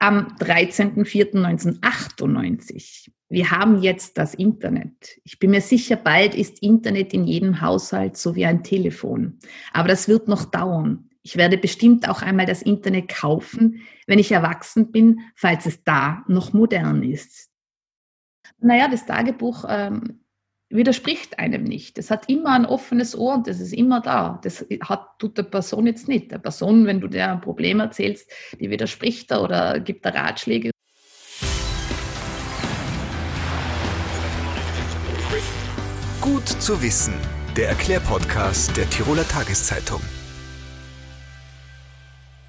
am 13.04.1998. Wir haben jetzt das Internet. Ich bin mir sicher, bald ist Internet in jedem Haushalt so wie ein Telefon. Aber das wird noch dauern. Ich werde bestimmt auch einmal das Internet kaufen, wenn ich erwachsen bin, falls es da noch modern ist. Naja, das Tagebuch ähm, widerspricht einem nicht. Es hat immer ein offenes Ohr und das ist immer da. Das hat, tut der Person jetzt nicht. Der Person, wenn du der ein Problem erzählst, die widerspricht da oder gibt da Ratschläge. Gut zu wissen. Der Erklärpodcast der Tiroler Tageszeitung.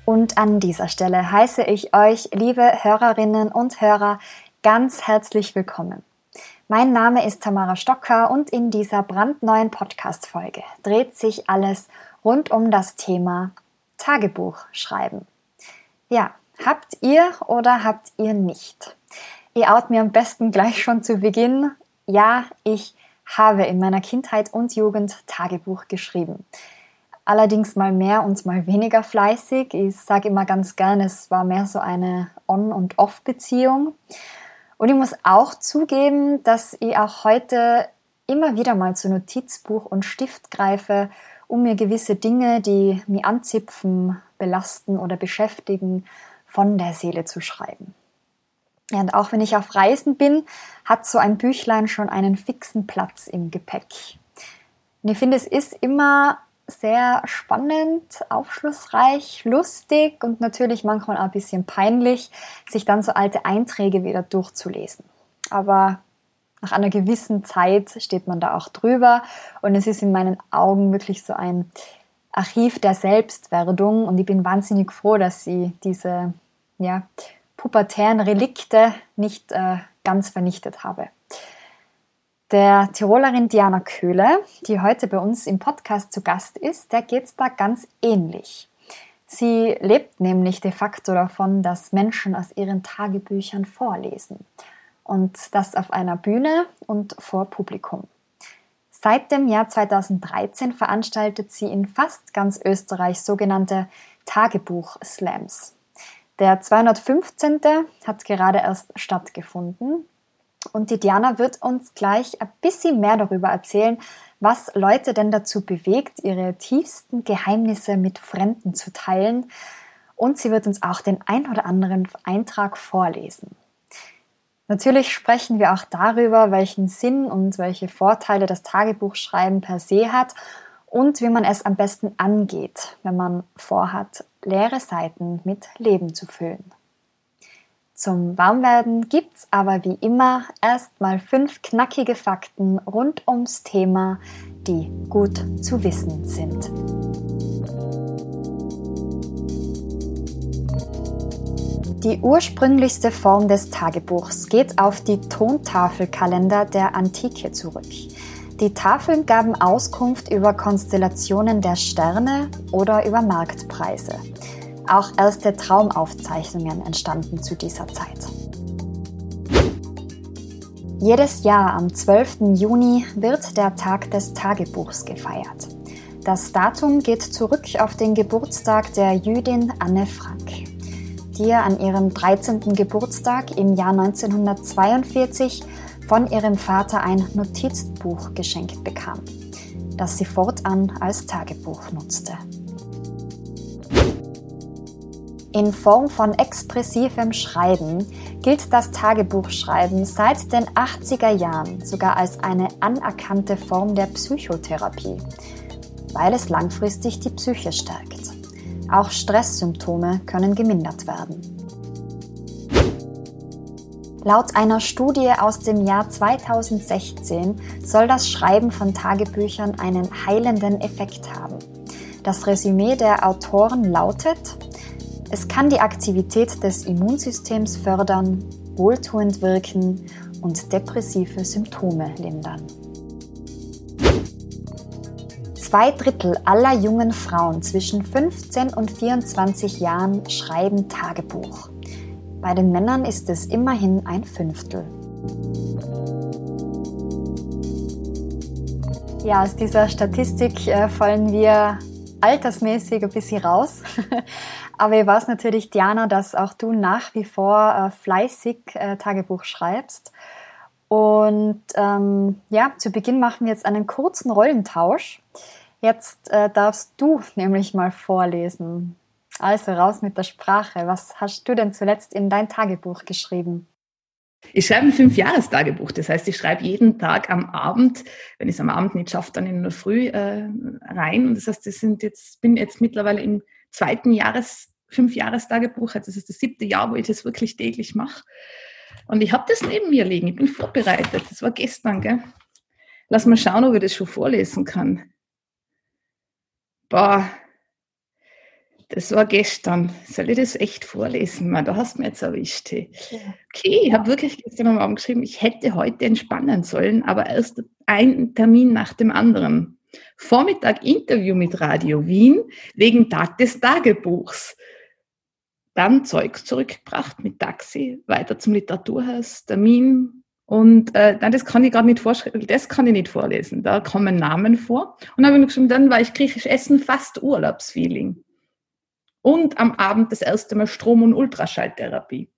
Und an dieser Stelle heiße ich euch, liebe Hörerinnen und Hörer, ganz herzlich willkommen. Mein Name ist Tamara Stocker und in dieser brandneuen Podcast-Folge dreht sich alles rund um das Thema Tagebuch schreiben. Ja, habt ihr oder habt ihr nicht? Ihr out mir am besten gleich schon zu Beginn. Ja, ich habe in meiner Kindheit und Jugend Tagebuch geschrieben. Allerdings mal mehr und mal weniger fleißig. Ich sage immer ganz gern, es war mehr so eine On- und Off-Beziehung. Und ich muss auch zugeben, dass ich auch heute immer wieder mal zu Notizbuch und Stift greife, um mir gewisse Dinge, die mich anzipfen, belasten oder beschäftigen, von der Seele zu schreiben. Ja, und auch wenn ich auf Reisen bin, hat so ein Büchlein schon einen fixen Platz im Gepäck. Und ich finde, es ist immer sehr spannend, aufschlussreich, lustig und natürlich manchmal auch ein bisschen peinlich, sich dann so alte Einträge wieder durchzulesen. Aber nach einer gewissen Zeit steht man da auch drüber und es ist in meinen Augen wirklich so ein Archiv der Selbstwerdung und ich bin wahnsinnig froh, dass sie diese ja, pubertären Relikte nicht äh, ganz vernichtet habe. Der Tirolerin Diana Köhle, die heute bei uns im Podcast zu Gast ist, der geht es da ganz ähnlich. Sie lebt nämlich de facto davon, dass Menschen aus ihren Tagebüchern vorlesen. Und das auf einer Bühne und vor Publikum. Seit dem Jahr 2013 veranstaltet sie in fast ganz Österreich sogenannte Tagebuch-Slams. Der 215. hat gerade erst stattgefunden und die Diana wird uns gleich ein bisschen mehr darüber erzählen, was Leute denn dazu bewegt, ihre tiefsten Geheimnisse mit Fremden zu teilen. Und sie wird uns auch den ein oder anderen Eintrag vorlesen. Natürlich sprechen wir auch darüber, welchen Sinn und welche Vorteile das Tagebuchschreiben per se hat und wie man es am besten angeht, wenn man vorhat, leere Seiten mit Leben zu füllen. Zum Warmwerden gibt's aber wie immer erstmal fünf knackige Fakten rund ums Thema, die gut zu wissen sind. Die ursprünglichste Form des Tagebuchs geht auf die Tontafelkalender der Antike zurück. Die Tafeln gaben Auskunft über Konstellationen der Sterne oder über Marktpreise. Auch erste Traumaufzeichnungen entstanden zu dieser Zeit. Jedes Jahr am 12. Juni wird der Tag des Tagebuchs gefeiert. Das Datum geht zurück auf den Geburtstag der Jüdin Anne Frank, die an ihrem 13. Geburtstag im Jahr 1942 von ihrem Vater ein Notizbuch geschenkt bekam, das sie fortan als Tagebuch nutzte. In Form von expressivem Schreiben gilt das Tagebuchschreiben seit den 80er Jahren sogar als eine anerkannte Form der Psychotherapie, weil es langfristig die Psyche stärkt. Auch Stresssymptome können gemindert werden. Laut einer Studie aus dem Jahr 2016 soll das Schreiben von Tagebüchern einen heilenden Effekt haben. Das Resümee der Autoren lautet, es kann die Aktivität des Immunsystems fördern, wohltuend wirken und depressive Symptome lindern. Zwei Drittel aller jungen Frauen zwischen 15 und 24 Jahren schreiben Tagebuch. Bei den Männern ist es immerhin ein Fünftel. Ja, aus dieser Statistik äh, fallen wir altersmäßig ein bisschen raus. Aber ich weiß natürlich, Diana, dass auch du nach wie vor äh, fleißig äh, Tagebuch schreibst. Und ähm, ja, zu Beginn machen wir jetzt einen kurzen Rollentausch. Jetzt äh, darfst du nämlich mal vorlesen. Also raus mit der Sprache. Was hast du denn zuletzt in dein Tagebuch geschrieben? Ich schreibe ein Fünfjahrestagebuch. Das heißt, ich schreibe jeden Tag am Abend, wenn ich es am Abend nicht schaffe, dann in der Früh äh, rein. Und das heißt, ich jetzt, bin jetzt mittlerweile im zweiten Jahres, Fünfjahrestagebuch. Also das ist das siebte Jahr, wo ich das wirklich täglich mache. Und ich habe das neben mir liegen. Ich bin vorbereitet. Das war gestern, gell? Lass mal schauen, ob ich das schon vorlesen kann. Boah, das war gestern. Soll ich das echt vorlesen? Man, da hast du mir jetzt erwischt. Hey. Okay, ich habe wirklich gestern am Abend geschrieben, ich hätte heute entspannen sollen, aber erst ein Termin nach dem anderen. Vormittag Interview mit Radio Wien wegen Tag des Tagebuchs. Dann Zeug zurückgebracht mit Taxi, weiter zum Literaturhaus, Termin. Und äh, nein, das kann ich gerade nicht vorschreiben, das kann ich nicht vorlesen. Da kommen Namen vor. Und dann habe ich geschrieben, dann war ich griechisch essen, fast Urlaubsfeeling und am Abend das erste Mal Strom- und Ultraschalltherapie.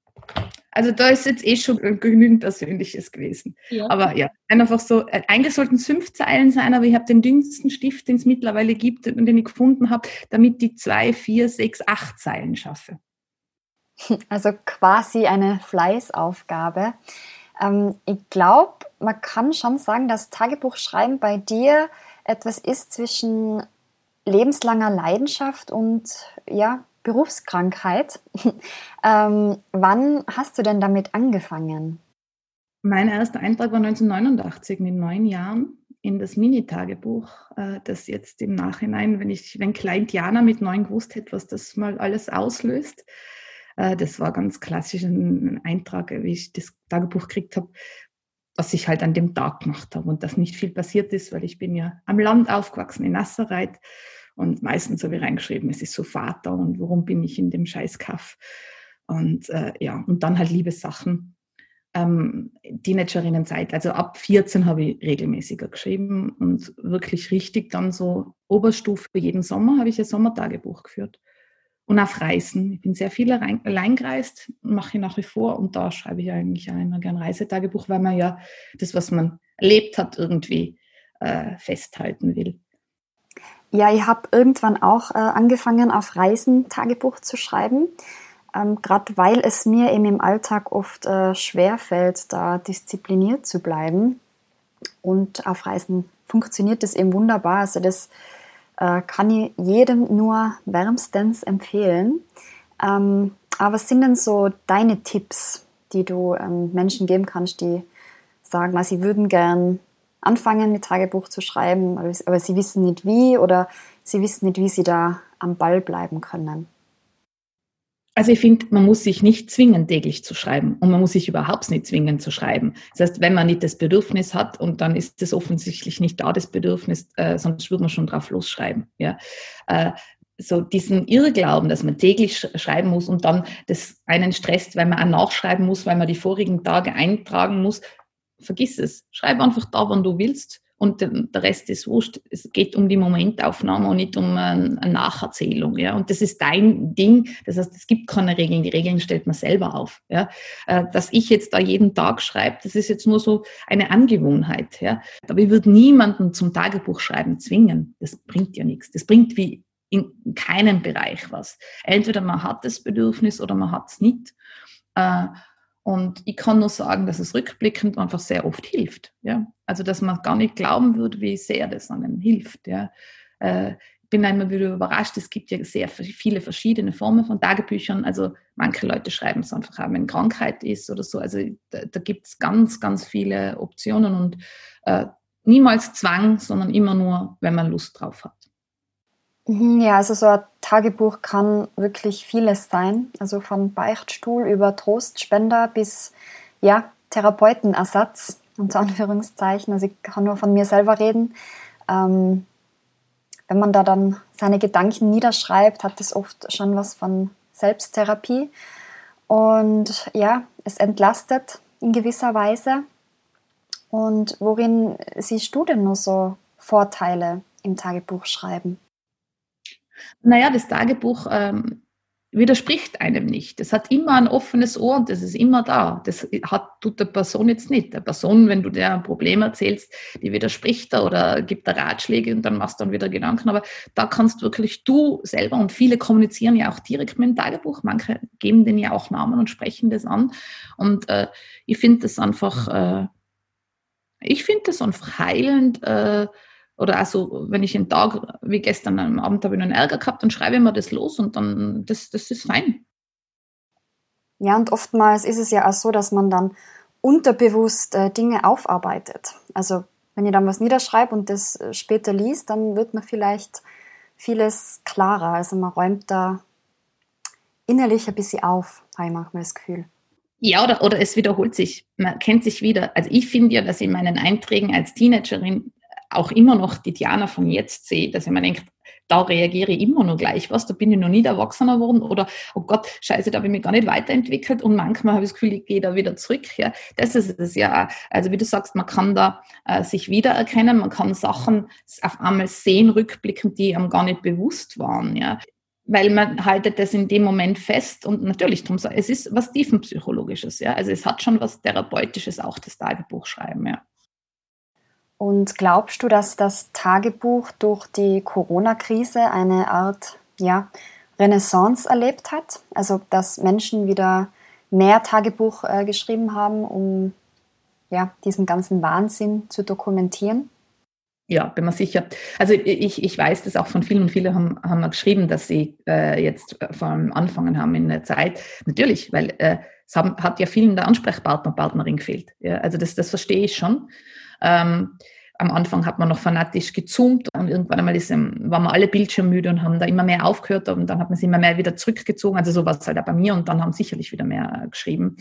Also da ist jetzt eh schon genügend Persönliches gewesen. Ja. Aber ja, einfach so, äh, eigentlich sollten es fünf Zeilen sein, aber ich habe den dünnsten Stift, den es mittlerweile gibt und den ich gefunden habe, damit die zwei, vier, sechs, acht Zeilen schaffe. Also quasi eine Fleißaufgabe. Ähm, ich glaube, man kann schon sagen, dass Tagebuchschreiben bei dir etwas ist zwischen lebenslanger Leidenschaft und ja, Berufskrankheit. ähm, wann hast du denn damit angefangen? Mein erster Eintrag war 1989 mit neun Jahren in das Mini-Tagebuch, äh, das jetzt im Nachhinein, wenn ich, wenn Klein Diana mit neun gewusst hätte, was das mal alles auslöst, äh, das war ganz klassisch ein Eintrag, wie ich das Tagebuch gekriegt habe, was ich halt an dem Tag gemacht habe und dass nicht viel passiert ist, weil ich bin ja am Land aufgewachsen in Nasserreit und meistens habe ich reingeschrieben, es ist so Vater und warum bin ich in dem Scheißkaff. Und äh, ja, und dann halt Liebessachen. Ähm, Teenagerinnenzeit, also ab 14 habe ich regelmäßiger geschrieben und wirklich richtig dann so Oberstufe jeden Sommer habe ich ein Sommertagebuch geführt. Und auf Reisen. Ich bin sehr viel allein gereist, mache ich nach wie vor und da schreibe ich eigentlich auch immer gern Reisetagebuch, weil man ja das, was man erlebt hat, irgendwie äh, festhalten will. Ja, ich habe irgendwann auch äh, angefangen, auf Reisen Tagebuch zu schreiben. Ähm, Gerade weil es mir eben im Alltag oft äh, schwer fällt, da diszipliniert zu bleiben. Und auf Reisen funktioniert das eben wunderbar. Also das äh, kann ich jedem nur wärmstens empfehlen. Ähm, aber was sind denn so deine Tipps, die du ähm, Menschen geben kannst, die sagen, sie würden gern anfangen mit Tagebuch zu schreiben, aber sie wissen nicht wie oder sie wissen nicht, wie sie da am Ball bleiben können. Also ich finde, man muss sich nicht zwingen, täglich zu schreiben und man muss sich überhaupt nicht zwingen zu schreiben. Das heißt, wenn man nicht das Bedürfnis hat und dann ist es offensichtlich nicht da, das Bedürfnis, äh, sonst würde man schon drauf losschreiben. Ja? Äh, so diesen Irrglauben, dass man täglich sch schreiben muss und dann das einen stresst, weil man auch nachschreiben muss, weil man die vorigen Tage eintragen muss, vergiss es. Schreib einfach da, wann du willst. Und der Rest ist wurscht. Es geht um die Momentaufnahme und nicht um eine Nacherzählung. Ja? Und das ist dein Ding. Das heißt, es gibt keine Regeln. Die Regeln stellt man selber auf. Ja? Äh, dass ich jetzt da jeden Tag schreibe, das ist jetzt nur so eine Angewohnheit. Ja? Aber ich würde niemanden zum Tagebuchschreiben zwingen. Das bringt ja nichts. Das bringt wie in keinem Bereich was. Entweder man hat das Bedürfnis oder man hat es nicht. Und ich kann nur sagen, dass es rückblickend einfach sehr oft hilft. Ja? Also, dass man gar nicht glauben würde, wie sehr das einem hilft. Ja? Äh, ich bin immer wieder überrascht, es gibt ja sehr viele verschiedene Formen von Tagebüchern. Also, manche Leute schreiben es einfach auch, wenn Krankheit ist oder so. Also, da, da gibt es ganz, ganz viele Optionen und äh, niemals Zwang, sondern immer nur, wenn man Lust drauf hat. Mhm, ja, also so ein Tagebuch kann wirklich vieles sein. Also von Beichtstuhl über Trostspender bis ja, Therapeutenersatz, unter Anführungszeichen. Also ich kann nur von mir selber reden. Ähm, wenn man da dann seine Gedanken niederschreibt, hat es oft schon was von Selbsttherapie. Und ja, es entlastet in gewisser Weise. Und worin siehst du denn nur so Vorteile im Tagebuchschreiben? Naja, das Tagebuch ähm, widerspricht einem nicht. Das hat immer ein offenes Ohr und das ist immer da. Das hat, tut der Person jetzt nicht. Der Person, wenn du der ein Problem erzählst, die widerspricht da oder gibt da Ratschläge und dann machst du dann wieder Gedanken. Aber da kannst wirklich du selber und viele kommunizieren ja auch direkt mit dem Tagebuch. Manche geben den ja auch Namen und sprechen das an. Und äh, ich finde das einfach, äh, ich finde das einfach heilend, äh, oder also, wenn ich einen Tag, wie gestern am Abend, habe ich einen Ärger gehabt, dann schreibe ich mir das los und dann, das, das ist fein. Ja, und oftmals ist es ja auch so, dass man dann unterbewusst äh, Dinge aufarbeitet. Also, wenn ihr dann was niederschreibt und das äh, später liest, dann wird man vielleicht vieles klarer. Also, man räumt da innerlich ein bisschen auf, habe ich manchmal das Gefühl. Ja, oder, oder es wiederholt sich. Man kennt sich wieder. Also ich finde ja, dass in meinen Einträgen als Teenagerin auch immer noch die Diana von jetzt sehe, dass ich mir denke, da reagiere ich immer noch gleich was, da bin ich noch nie erwachsener geworden oder, oh Gott, scheiße, da habe ich mich gar nicht weiterentwickelt und manchmal habe ich das Gefühl, ich gehe da wieder zurück. Ja. Das ist es ja. Also wie du sagst, man kann da äh, sich wiedererkennen, man kann Sachen auf einmal sehen, rückblickend, die einem gar nicht bewusst waren. Ja weil man haltet das in dem Moment fest und natürlich, es ist was tiefenpsychologisches, ja. Also es hat schon was Therapeutisches, auch das Tagebuchschreiben, ja. Und glaubst du, dass das Tagebuch durch die Corona-Krise eine Art ja, Renaissance erlebt hat? Also, dass Menschen wieder mehr Tagebuch äh, geschrieben haben, um ja, diesen ganzen Wahnsinn zu dokumentieren? Ja, bin mir sicher. Also ich, ich weiß das auch von vielen und viele haben, haben geschrieben, dass sie äh, jetzt vor allem anfangen haben in der Zeit. Natürlich, weil äh, es haben, hat ja vielen der Ansprechpartner, Partnerin gefehlt. Ja, also das, das verstehe ich schon. Ähm, am Anfang hat man noch fanatisch gezoomt und irgendwann einmal ist, waren wir alle bildschirmmüde und haben da immer mehr aufgehört und dann hat man sich immer mehr wieder zurückgezogen. Also so war es halt auch bei mir und dann haben sicherlich wieder mehr geschrieben.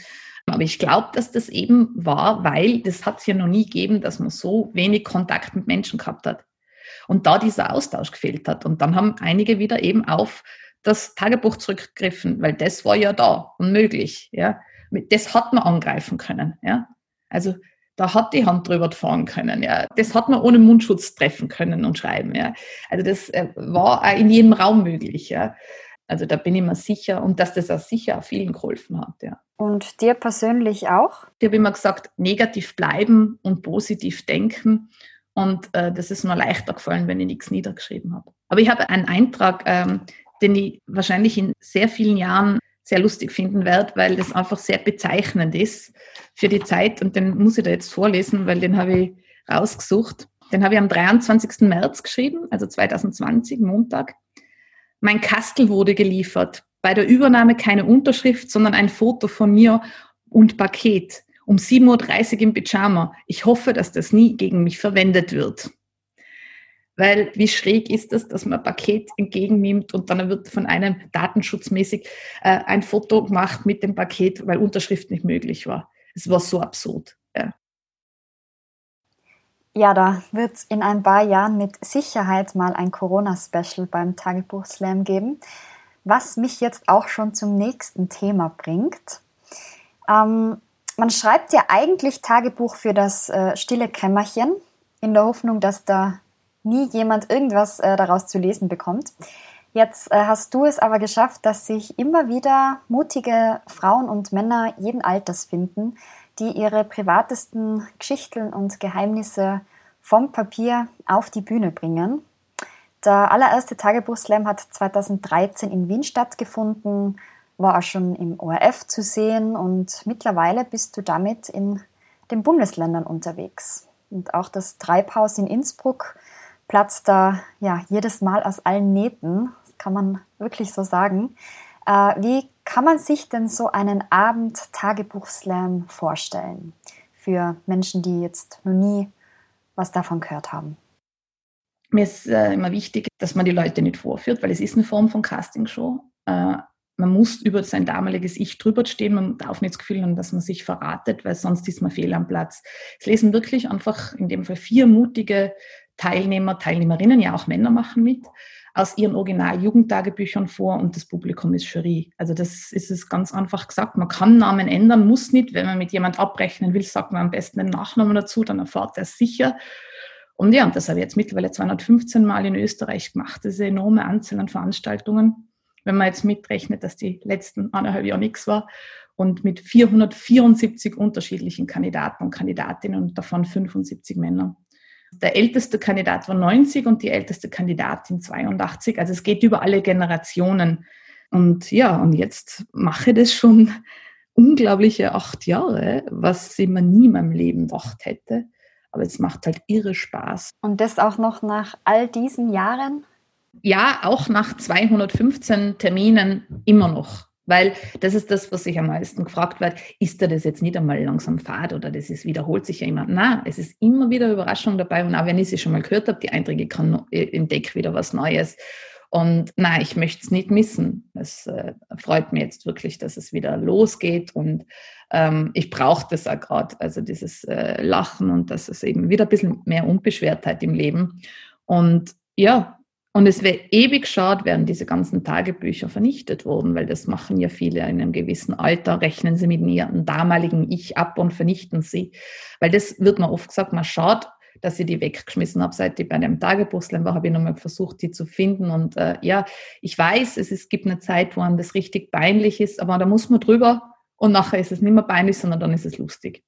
Aber ich glaube, dass das eben war, weil das hat es ja noch nie gegeben, dass man so wenig Kontakt mit Menschen gehabt hat. Und da dieser Austausch gefehlt hat. Und dann haben einige wieder eben auf das Tagebuch zurückgegriffen, weil das war ja da und möglich. Ja. Das hat man angreifen können. Ja. Also da hat die Hand drüber fahren können. Ja. Das hat man ohne Mundschutz treffen können und schreiben. Ja. Also das äh, war auch in jedem Raum möglich. Ja. Also da bin ich mir sicher und dass das auch sicher auch vielen geholfen hat. Ja. Und dir persönlich auch? Ich habe immer gesagt, negativ bleiben und positiv denken. Und äh, das ist mir leichter gefallen, wenn ich nichts niedergeschrieben habe. Aber ich habe einen Eintrag, ähm, den ich wahrscheinlich in sehr vielen Jahren sehr lustig finden werde, weil das einfach sehr bezeichnend ist für die Zeit. Und den muss ich da jetzt vorlesen, weil den habe ich rausgesucht. Den habe ich am 23. März geschrieben, also 2020, Montag. Mein Kastel wurde geliefert. Bei der Übernahme keine Unterschrift, sondern ein Foto von mir und Paket. Um 7.30 Uhr im Pyjama. Ich hoffe, dass das nie gegen mich verwendet wird. Weil wie schräg ist das, dass man ein Paket entgegennimmt und dann wird von einem datenschutzmäßig äh, ein Foto gemacht mit dem Paket, weil Unterschrift nicht möglich war. Es war so absurd. Ja. Ja, da wird es in ein paar Jahren mit Sicherheit mal ein Corona-Special beim Tagebuch Slam geben, was mich jetzt auch schon zum nächsten Thema bringt. Ähm, man schreibt ja eigentlich Tagebuch für das äh, stille Kämmerchen, in der Hoffnung, dass da nie jemand irgendwas äh, daraus zu lesen bekommt. Jetzt äh, hast du es aber geschafft, dass sich immer wieder mutige Frauen und Männer jeden Alters finden, die ihre privatesten Geschichten und Geheimnisse vom Papier auf die Bühne bringen. Der allererste Tagebuchslam hat 2013 in Wien stattgefunden, war auch schon im ORF zu sehen und mittlerweile bist du damit in den Bundesländern unterwegs. Und auch das Treibhaus in Innsbruck platzt da ja jedes Mal aus allen Nähten, das kann man wirklich so sagen. Äh, wie kann man sich denn so einen Abend Tagebuchslam vorstellen für Menschen, die jetzt noch nie was davon gehört haben? Mir ist äh, immer wichtig, dass man die Leute nicht vorführt, weil es ist eine Form von Castingshow. Äh, man muss über sein damaliges Ich drüber stehen, man darf nicht das Gefühl haben, dass man sich verratet, weil sonst ist man fehl am Platz. Es lesen wirklich einfach in dem Fall vier mutige Teilnehmer, Teilnehmerinnen, ja auch Männer machen mit, aus ihren Original-Jugendtagebüchern vor und das Publikum ist Jury. Also das ist es ganz einfach gesagt. Man kann Namen ändern, muss nicht. Wenn man mit jemand abrechnen will, sagt man am besten den Nachnamen dazu, dann erfahrt er es sicher. Und ja, und das habe ich jetzt mittlerweile 215 Mal in Österreich gemacht, diese enorme Anzahl an Veranstaltungen. wenn man jetzt mitrechnet, dass die letzten anderthalb Jahre nichts war. Und mit 474 unterschiedlichen Kandidaten und Kandidatinnen und davon 75 Männer. Der älteste Kandidat war 90 und die älteste Kandidatin 82. Also es geht über alle Generationen. Und ja, und jetzt mache ich das schon unglaubliche acht Jahre, was ich mir nie in meinem Leben gedacht hätte. Aber es macht halt irre Spaß. Und das auch noch nach all diesen Jahren? Ja, auch nach 215 Terminen immer noch. Weil das ist das, was sich am meisten gefragt wird, ist da das jetzt nicht einmal langsam fad oder das ist, wiederholt sich ja immer. Na, es ist immer wieder Überraschung dabei und auch wenn ich sie schon mal gehört habe, die Einträge kann entdecke wieder was Neues. Und nein, ich möchte es nicht missen. Es äh, freut mich jetzt wirklich, dass es wieder losgeht und ähm, ich brauche das auch gerade, also dieses äh, Lachen und dass es eben wieder ein bisschen mehr Unbeschwertheit im Leben. Und ja, und es wäre ewig schade, wären diese ganzen Tagebücher vernichtet worden, weil das machen ja viele in einem gewissen Alter, rechnen sie mit ihrem damaligen Ich ab und vernichten sie. Weil das wird mir oft gesagt, man schaut, dass ich die weggeschmissen habe. Seit ich bei einem Tagebuchslam war, habe ich nochmal versucht, die zu finden. Und äh, ja, ich weiß, es, es gibt eine Zeit, wo einem das richtig peinlich ist, aber da muss man drüber und nachher ist es nicht mehr peinlich, sondern dann ist es lustig.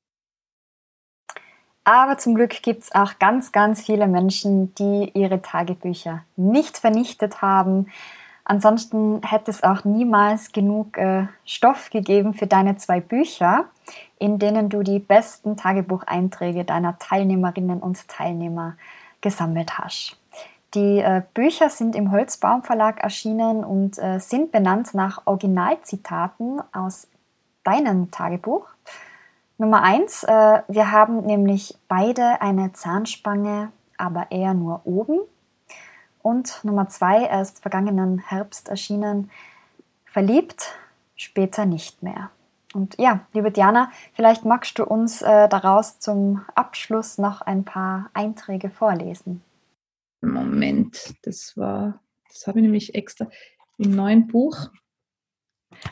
Aber zum Glück gibt es auch ganz, ganz viele Menschen, die ihre Tagebücher nicht vernichtet haben. Ansonsten hätte es auch niemals genug äh, Stoff gegeben für deine zwei Bücher, in denen du die besten Tagebucheinträge deiner Teilnehmerinnen und Teilnehmer gesammelt hast. Die äh, Bücher sind im Holzbaum Verlag erschienen und äh, sind benannt nach Originalzitaten aus deinem Tagebuch. Nummer eins, äh, wir haben nämlich beide eine Zahnspange, aber eher nur oben. Und Nummer zwei, erst vergangenen Herbst erschienen, verliebt, später nicht mehr. Und ja, liebe Diana, vielleicht magst du uns äh, daraus zum Abschluss noch ein paar Einträge vorlesen. Moment, das war, das habe ich nämlich extra im neuen Buch.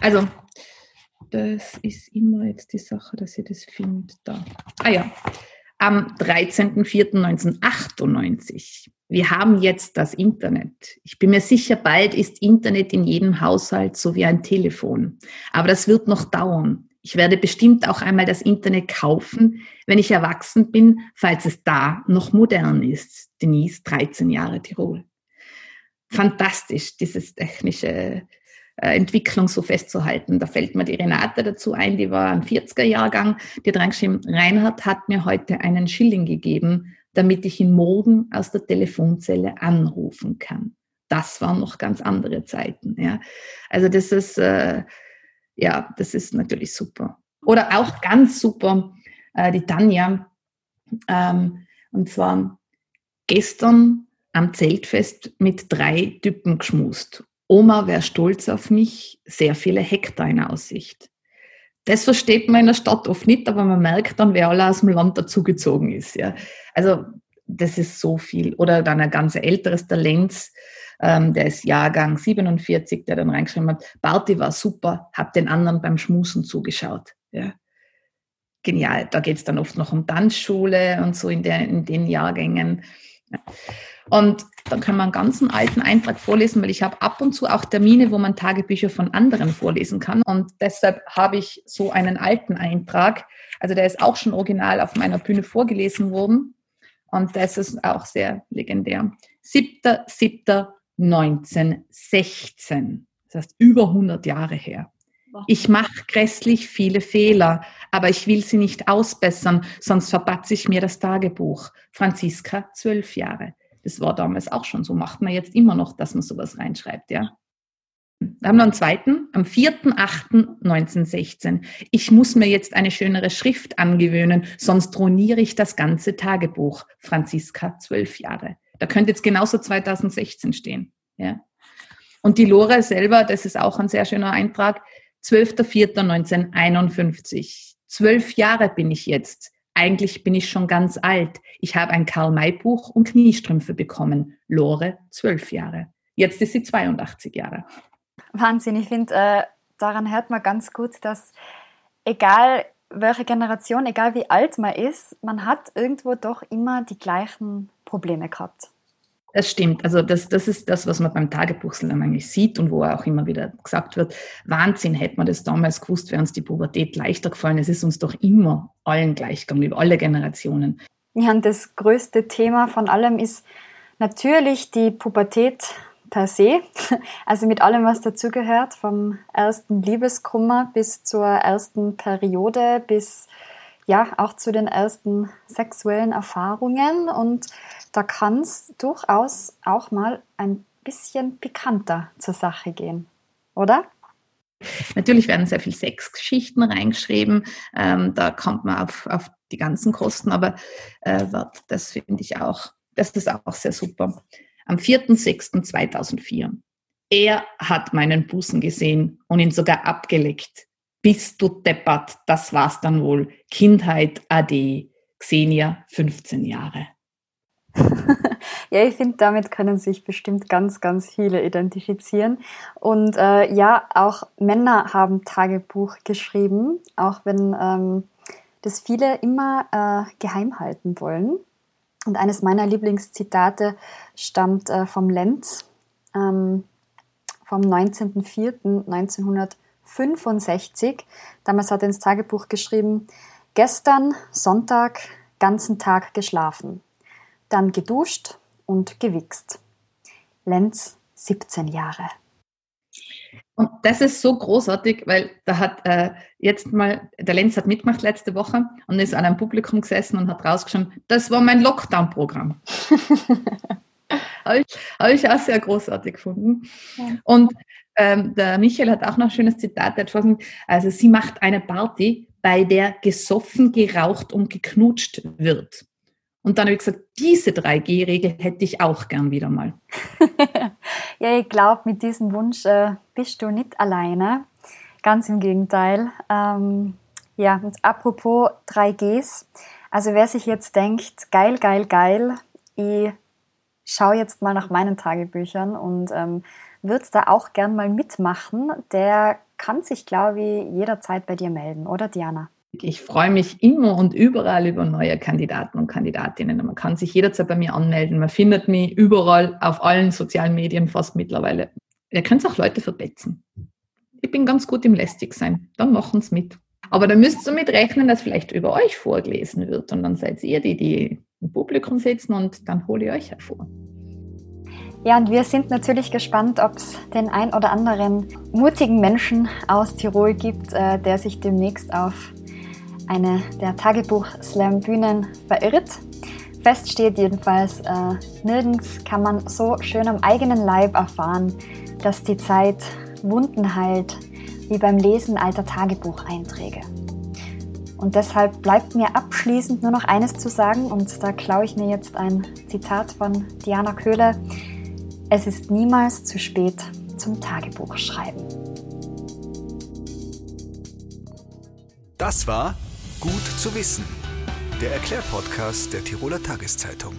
Also, das ist immer jetzt die Sache, dass ihr das findet da. Ah ja, am 13.04.1998. Wir haben jetzt das Internet. Ich bin mir sicher, bald ist Internet in jedem Haushalt so wie ein Telefon. Aber das wird noch dauern. Ich werde bestimmt auch einmal das Internet kaufen, wenn ich erwachsen bin, falls es da noch modern ist. Denise, 13 Jahre Tirol. Fantastisch, dieses technische Entwicklung so festzuhalten. Da fällt mir die Renate dazu ein, die war ein 40er-Jahrgang, die hat reingeschrieben, Reinhard hat mir heute einen Schilling gegeben, damit ich ihn morgen aus der Telefonzelle anrufen kann. Das waren noch ganz andere Zeiten. Ja. Also das ist, äh, ja, das ist natürlich super. Oder auch ganz super, äh, die Tanja, ähm, und zwar gestern am Zeltfest mit drei Typen geschmust. Oma wäre stolz auf mich, sehr viele Hektar in Aussicht. Das versteht man in der Stadt oft nicht, aber man merkt dann, wer alle aus dem Land dazugezogen ist. Ja. Also das ist so viel. Oder dann ein ganz älteres Talent, ähm, der ist Jahrgang 47, der dann reingeschrieben hat, Barty war super, hab den anderen beim Schmusen zugeschaut. Ja. Genial. Da geht es dann oft noch um Tanzschule und so in, der, in den Jahrgängen. Ja. Und dann kann man einen ganzen alten Eintrag vorlesen, weil ich habe ab und zu auch Termine, wo man Tagebücher von anderen vorlesen kann. Und deshalb habe ich so einen alten Eintrag. Also der ist auch schon original auf meiner Bühne vorgelesen worden. Und das ist auch sehr legendär. 7.7.1916. Das heißt über 100 Jahre her. Ich mache grässlich viele Fehler, aber ich will sie nicht ausbessern, sonst verpatze ich mir das Tagebuch. Franziska, zwölf Jahre. Das war damals auch schon so, macht man jetzt immer noch, dass man sowas reinschreibt, ja. Wir haben noch einen zweiten, am 4.8.1916. Ich muss mir jetzt eine schönere Schrift angewöhnen, sonst troniere ich das ganze Tagebuch. Franziska, zwölf Jahre. Da könnte jetzt genauso 2016 stehen. Ja. Und die Lore selber, das ist auch ein sehr schöner Eintrag, 12.04.1951. Zwölf Jahre bin ich jetzt. Eigentlich bin ich schon ganz alt. Ich habe ein Karl-May-Buch und Kniestrümpfe bekommen. Lore, zwölf Jahre. Jetzt ist sie 82 Jahre. Wahnsinn. Ich finde, äh, daran hört man ganz gut, dass egal welche Generation, egal wie alt man ist, man hat irgendwo doch immer die gleichen Probleme gehabt. Das stimmt. Also das, das ist das, was man beim Tagebuchslam eigentlich sieht und wo auch immer wieder gesagt wird, Wahnsinn, hätte man das damals gewusst, wäre uns die Pubertät leichter gefallen. Es ist uns doch immer allen gleichgegangen, über alle Generationen. Ja, und das größte Thema von allem ist natürlich die Pubertät per se. Also mit allem, was dazugehört, vom ersten Liebeskummer bis zur ersten Periode, bis ja auch zu den ersten sexuellen Erfahrungen. Und da kann es durchaus auch mal ein bisschen pikanter zur Sache gehen, oder? Natürlich werden sehr viele Sexgeschichten reingeschrieben. Ähm, da kommt man auf, auf die ganzen Kosten, aber äh, das finde ich auch, das ist auch sehr super am 4.6.2004. Er hat meinen Busen gesehen und ihn sogar abgeleckt. Bist du deppert, das war's dann wohl. Kindheit AD, Xenia, 15 Jahre. ja, ich finde, damit können sich bestimmt ganz, ganz viele identifizieren. Und äh, ja, auch Männer haben Tagebuch geschrieben, auch wenn ähm, das viele immer äh, geheim halten wollen. Und eines meiner Lieblingszitate stammt äh, vom Lenz ähm, vom 19.04.1965. Damals hat er ins Tagebuch geschrieben, gestern Sonntag ganzen Tag geschlafen, dann geduscht und gewichst. Lenz 17 Jahre. Und das ist so großartig, weil da hat äh, jetzt mal, der Lenz hat mitgemacht letzte Woche und ist an einem Publikum gesessen und hat rausgeschaut, das war mein Lockdown-Programm. Habe ich, hab ich auch sehr großartig gefunden. Ja. Und ähm, der Michael hat auch noch ein schönes Zitat, der hat gesagt, also sie macht eine Party, bei der gesoffen, geraucht und geknutscht wird. Und dann habe ich gesagt, diese 3G-Regel hätte ich auch gern wieder mal. ja, ich glaube, mit diesem Wunsch äh, bist du nicht alleine. Ganz im Gegenteil. Ähm, ja, und apropos 3Gs. Also wer sich jetzt denkt, geil, geil, geil, ich schaue jetzt mal nach meinen Tagebüchern und ähm, wird da auch gern mal mitmachen, der kann sich, glaube ich, jederzeit bei dir melden, oder Diana? Ich freue mich immer und überall über neue Kandidaten und Kandidatinnen. Man kann sich jederzeit bei mir anmelden. Man findet mich überall auf allen sozialen Medien fast mittlerweile. Ihr könnt auch Leute verbetzen. Ich bin ganz gut im lästig sein. Dann machen es mit. Aber da müsst ihr mit rechnen, dass vielleicht über euch vorgelesen wird. Und dann seid ihr die, die im Publikum sitzen und dann hole ich euch hervor. Ja, und wir sind natürlich gespannt, ob es den ein oder anderen mutigen Menschen aus Tirol gibt, äh, der sich demnächst auf eine der Tagebuch-Slam-Bühnen verirrt. Fest steht jedenfalls, äh, nirgends kann man so schön am eigenen Leib erfahren, dass die Zeit Wunden heilt, wie beim Lesen alter Tagebucheinträge. Und deshalb bleibt mir abschließend nur noch eines zu sagen, und da klaue ich mir jetzt ein Zitat von Diana Köhler. Es ist niemals zu spät zum Tagebuchschreiben. Das war Gut zu wissen. Der Erklärpodcast der Tiroler Tageszeitung.